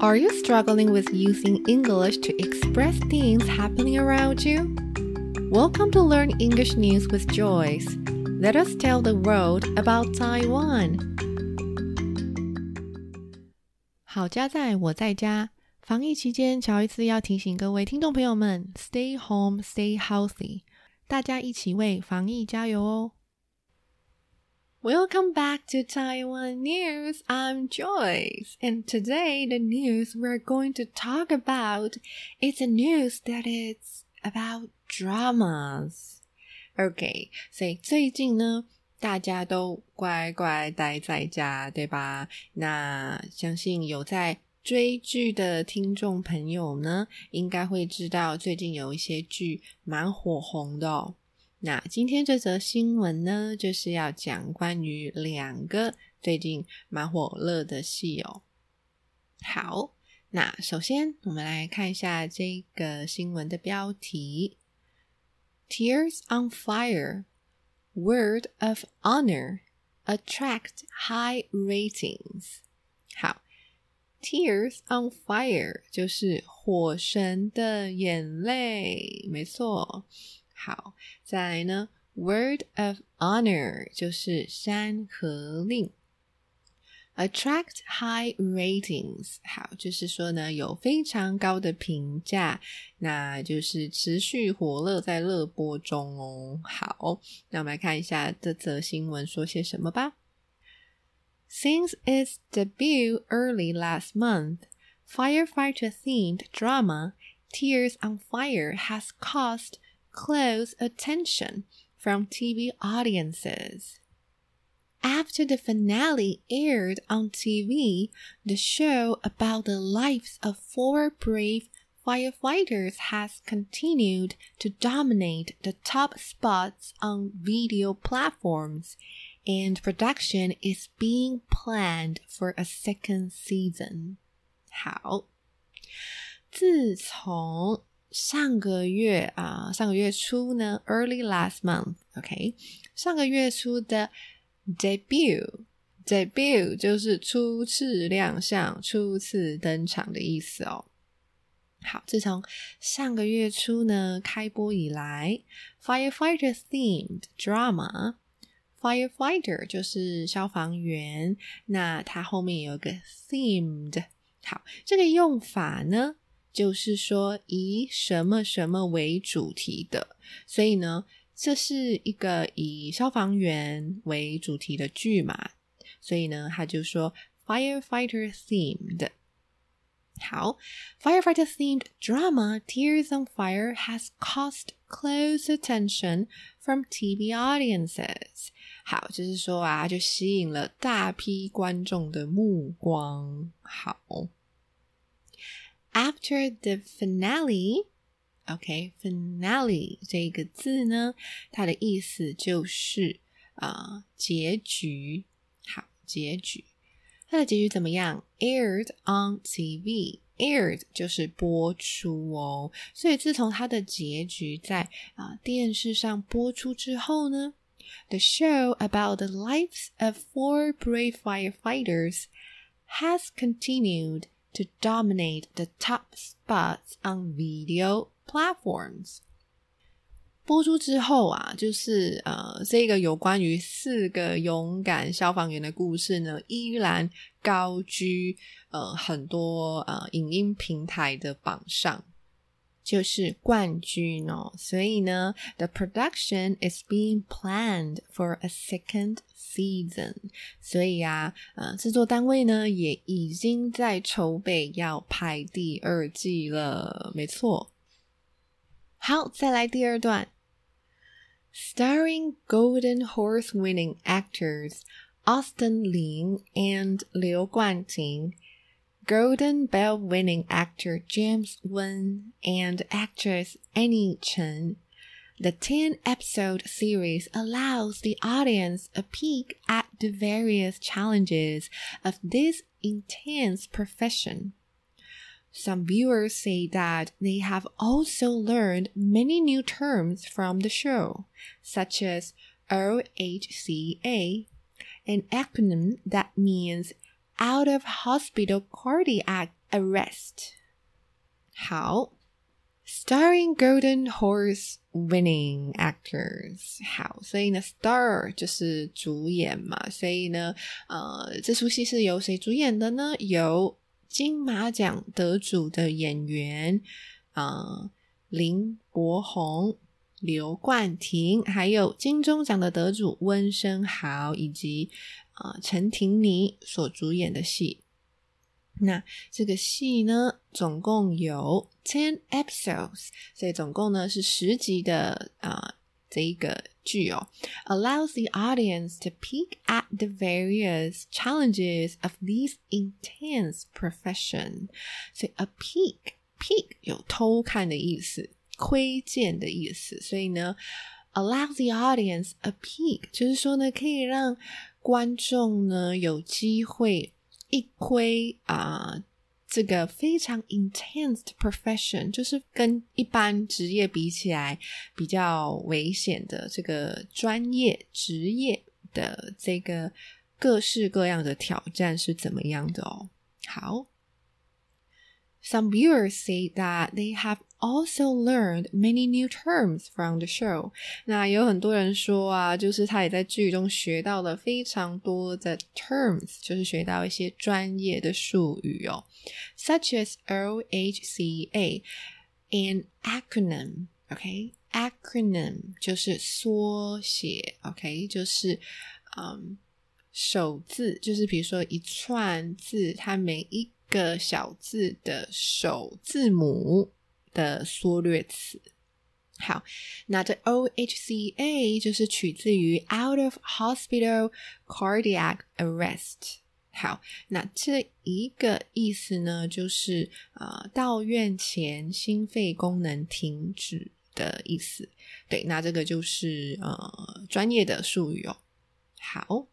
Are you struggling with using English to express things happening around you? Welcome to Learn English News with Joyce. Let us tell the world about Taiwan. 好家在我在家，防疫期间，乔伊斯要提醒各位听众朋友们：Stay home, stay healthy。大家一起为防疫加油哦 ！Welcome back to Taiwan News. I'm Joyce, and today the news we're going to talk about is a news that is about dramas. OK，所以最近呢，大家都乖乖待在家，对吧？那相信有在追剧的听众朋友呢，应该会知道最近有一些剧蛮火红的哦。 那今天这则新闻呢，就是要讲关于两个最近蛮火热的戏哦。好，那首先我们来看一下这个新闻的标题：Tears on Fire, Word of Honor attract high ratings。好，Tears on Fire 就是火神的眼泪，没错。好，再来呢，word of honor 就是山河令，attract high ratings 好，就是说呢有非常高的评价，那就是持续火热在热播中哦。好，那我们来看一下这则新闻说些什么吧。Since its debut early last month, firefighter-themed drama Tears on Fire has caused close attention from TV audiences. After the finale aired on TV, the show about the lives of four brave firefighters has continued to dominate the top spots on video platforms, and production is being planned for a second season. 好，自从 上个月啊，上个月初呢，early last month，OK，上个月初的 debut，debut 就是初次亮相、初次登场的意思哦。好，自从上个月初呢开播以来，firefighter themed drama，firefighter 就是消防员，那它后面有个 themed，好，这个用法呢。就是说以什么什么为主题的，所以呢，这是一个以消防员为主题的剧嘛，所以呢，他就说 firefighter themed。好，firefighter themed drama Tears on Fire has caused close attention from TV audiences。好，就是说啊，就吸引了大批观众的目光。好。After the finale, OK, finale 这个字呢，它的意思就是啊结局。好，结局，它的结局怎么样？Aired on TV, aired 就是播出哦。所以自从它的结局在啊电视上播出之后呢，The show about the lives of four brave firefighters has continued. to dominate the top spots on video platforms。播出之后啊，就是呃，这个有关于四个勇敢消防员的故事呢，依然高居呃很多呃影音平台的榜上。就是冠军哦。所以呢，the production is being planned for a second season。所以啊，呃，制作单位呢也已经在筹备要拍第二季了。没错。好，再来第二段。Starring Golden Horse winning actors Austin Lin and Liu Guanting. Golden Bell winning actor James Wen and actress Annie Chen. The 10 episode series allows the audience a peek at the various challenges of this intense profession. Some viewers say that they have also learned many new terms from the show, such as OHCA, an acronym that means out of hospital cardiac Arrest。好，starring Golden Horse winning actors。好，所以呢，star 就是主演嘛，所以呢，呃，这出戏是由谁主演的呢？由金马奖得主的演员啊，林柏宏、刘冠廷，还有金钟奖的得主温升豪以及啊陈婷妮所主演的戏。那这个戏呢，总共有 ten episodes，所以总共呢是十集的啊这一个剧哦，allows the audience to peek at the various challenges of these intense profession。所以 a peek peek 有偷看的意思，窥见的意思，所以呢，allow the audience a peek，就是说呢，可以让 观众呢有机会。一窥啊，这个非常 intense 的 profession，就是跟一般职业比起来比较危险的这个专业职业的这个各式各样的挑战是怎么样的哦。好。Some viewers say that they have also learned many new terms from the show。那有很多人说啊，就是他也在剧中学到了非常多的 terms，就是学到一些专业的术语哦，such as OHCA an acronym。OK，acronym 就是缩写。OK，就是嗯首字，就是比如说一串字，它每一 个小字的首字母的缩略词。好，那这 OHCA 就是取自于 Out of Hospital Cardiac Arrest。好，那这一个意思呢，就是啊，到院前心肺功能停止的意思。对，那这个就是呃专业的术语哦。好，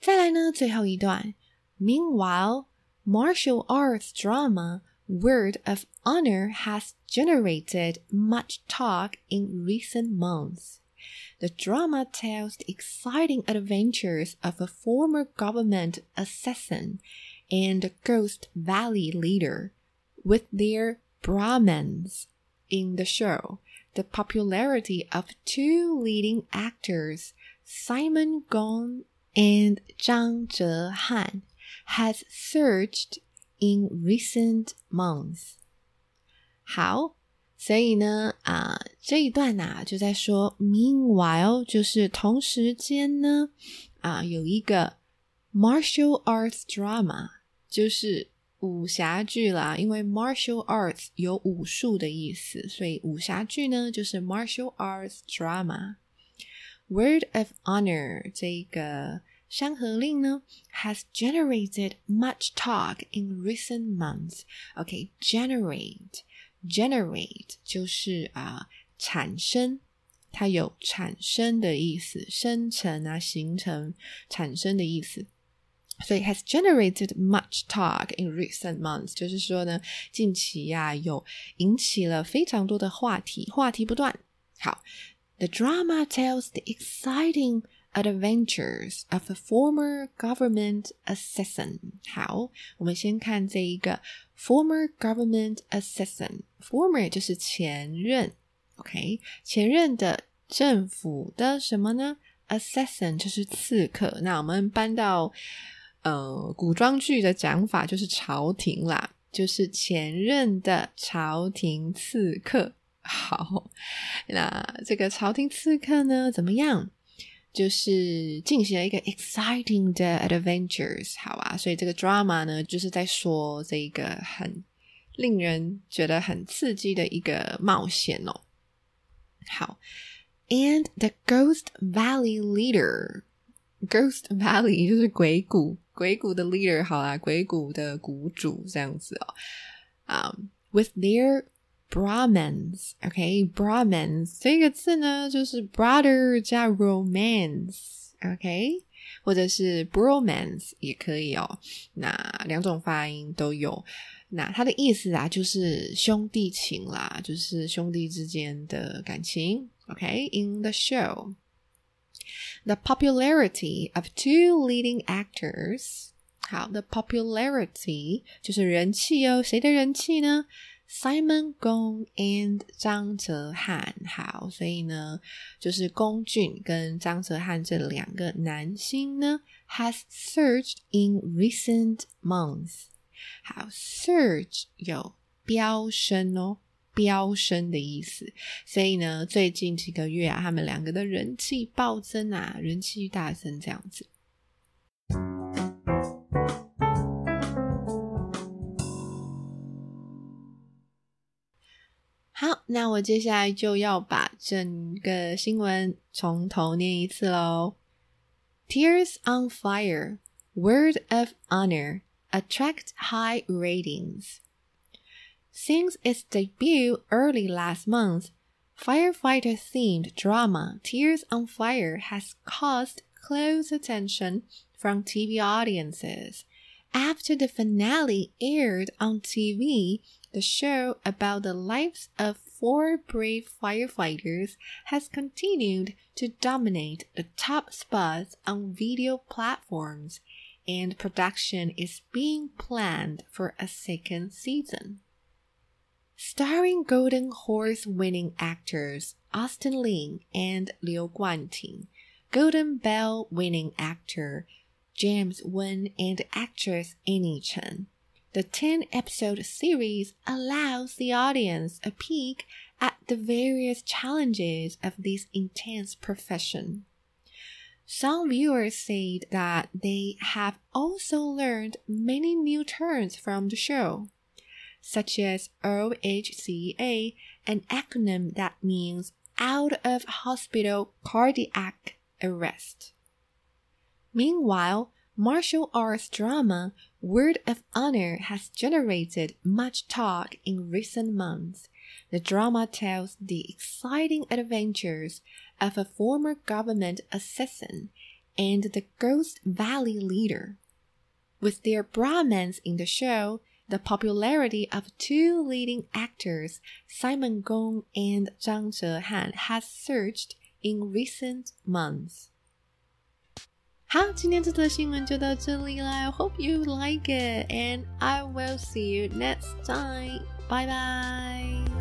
再来呢，最后一段，Meanwhile。Martial arts drama Word of Honor has generated much talk in recent months. The drama tells the exciting adventures of a former government assassin and a Ghost Valley leader with their bromance. In the show, the popularity of two leading actors, Simon Gong and Zhang Zhehan, has surged in recent months。好，所以呢，啊，这一段呢就在说，meanwhile 就是同时间呢，啊，有一个 martial arts drama，就是武侠剧啦。因为 martial arts 有武术的意思，所以武侠剧呢就是 martial arts drama。Word of honor 这个。 山河令呢，has generated much talk in recent months. OK, generate, generate 就是啊产生，它有产生的意思，生成啊形成产生的意思。所以 has generated much talk in recent months，就是说呢，近期呀、啊、有引起了非常多的话题，话题不断。好，the drama tells the exciting Adventures of a former government assassin。好，我们先看这一个 former government assassin。former 就是前任，OK，前任的政府的什么呢？assassin 就是刺客。那我们搬到呃古装剧的讲法，就是朝廷啦，就是前任的朝廷刺客。好，那这个朝廷刺客呢，怎么样？就是进行了一个 exciting 的 adventures，好啊，所以这个 drama 呢，就是在说这个很令人觉得很刺激的一个冒险哦。好，and the Ghost Valley leader，Ghost Valley 就是鬼谷，鬼谷的 leader，好啦，鬼谷的谷主这样子哦。啊、um,，with their bromance，OK，Brahmins、okay? 这个字呢，就是 brother 加 romance，OK，、okay? 或者是 bromance 也可以哦。那两种发音都有。那它的意思啊，就是兄弟情啦，就是兄弟之间的感情。OK，in、okay? the show。The popularity of two leading actors. 好，the popularity 就是人气哦。谁的人气呢？Simon Gong and 张哲瀚。好，所以呢，就是龚俊跟张哲瀚这两个男星呢，has surged in recent months。好，surge 有飙升哦，飙升的意思。所以呢，最近几个月啊，他们两个的人气暴增啊，人气大增这样子。那我接下来就要把整个新闻从头念一次喽。Tears on Fire Word of Honor attract high ratings. Since its debut early last month, firefighter themed drama Tears on Fire has caused close attention from TV audiences. After the finale aired on TV, the show about the lives of four brave firefighters has continued to dominate the top spots on video platforms, and production is being planned for a second season. Starring Golden Horse winning actors Austin Lin and Liu Guanting, Golden Bell winning actor James Wen and actress Annie Chen. The 10 episode series allows the audience a peek at the various challenges of this intense profession. Some viewers said that they have also learned many new terms from the show, such as OHCA, an acronym that means out of hospital cardiac arrest. Meanwhile, martial arts drama Word of Honor has generated much talk in recent months. The drama tells the exciting adventures of a former government assassin and the Ghost Valley leader. With their bromance in the show, the popularity of two leading actors, Simon Gong and Zhang Zhehan, has surged in recent months. 好，今天这则新闻就到这里啦。I hope you like it, and I will see you next time. Bye bye.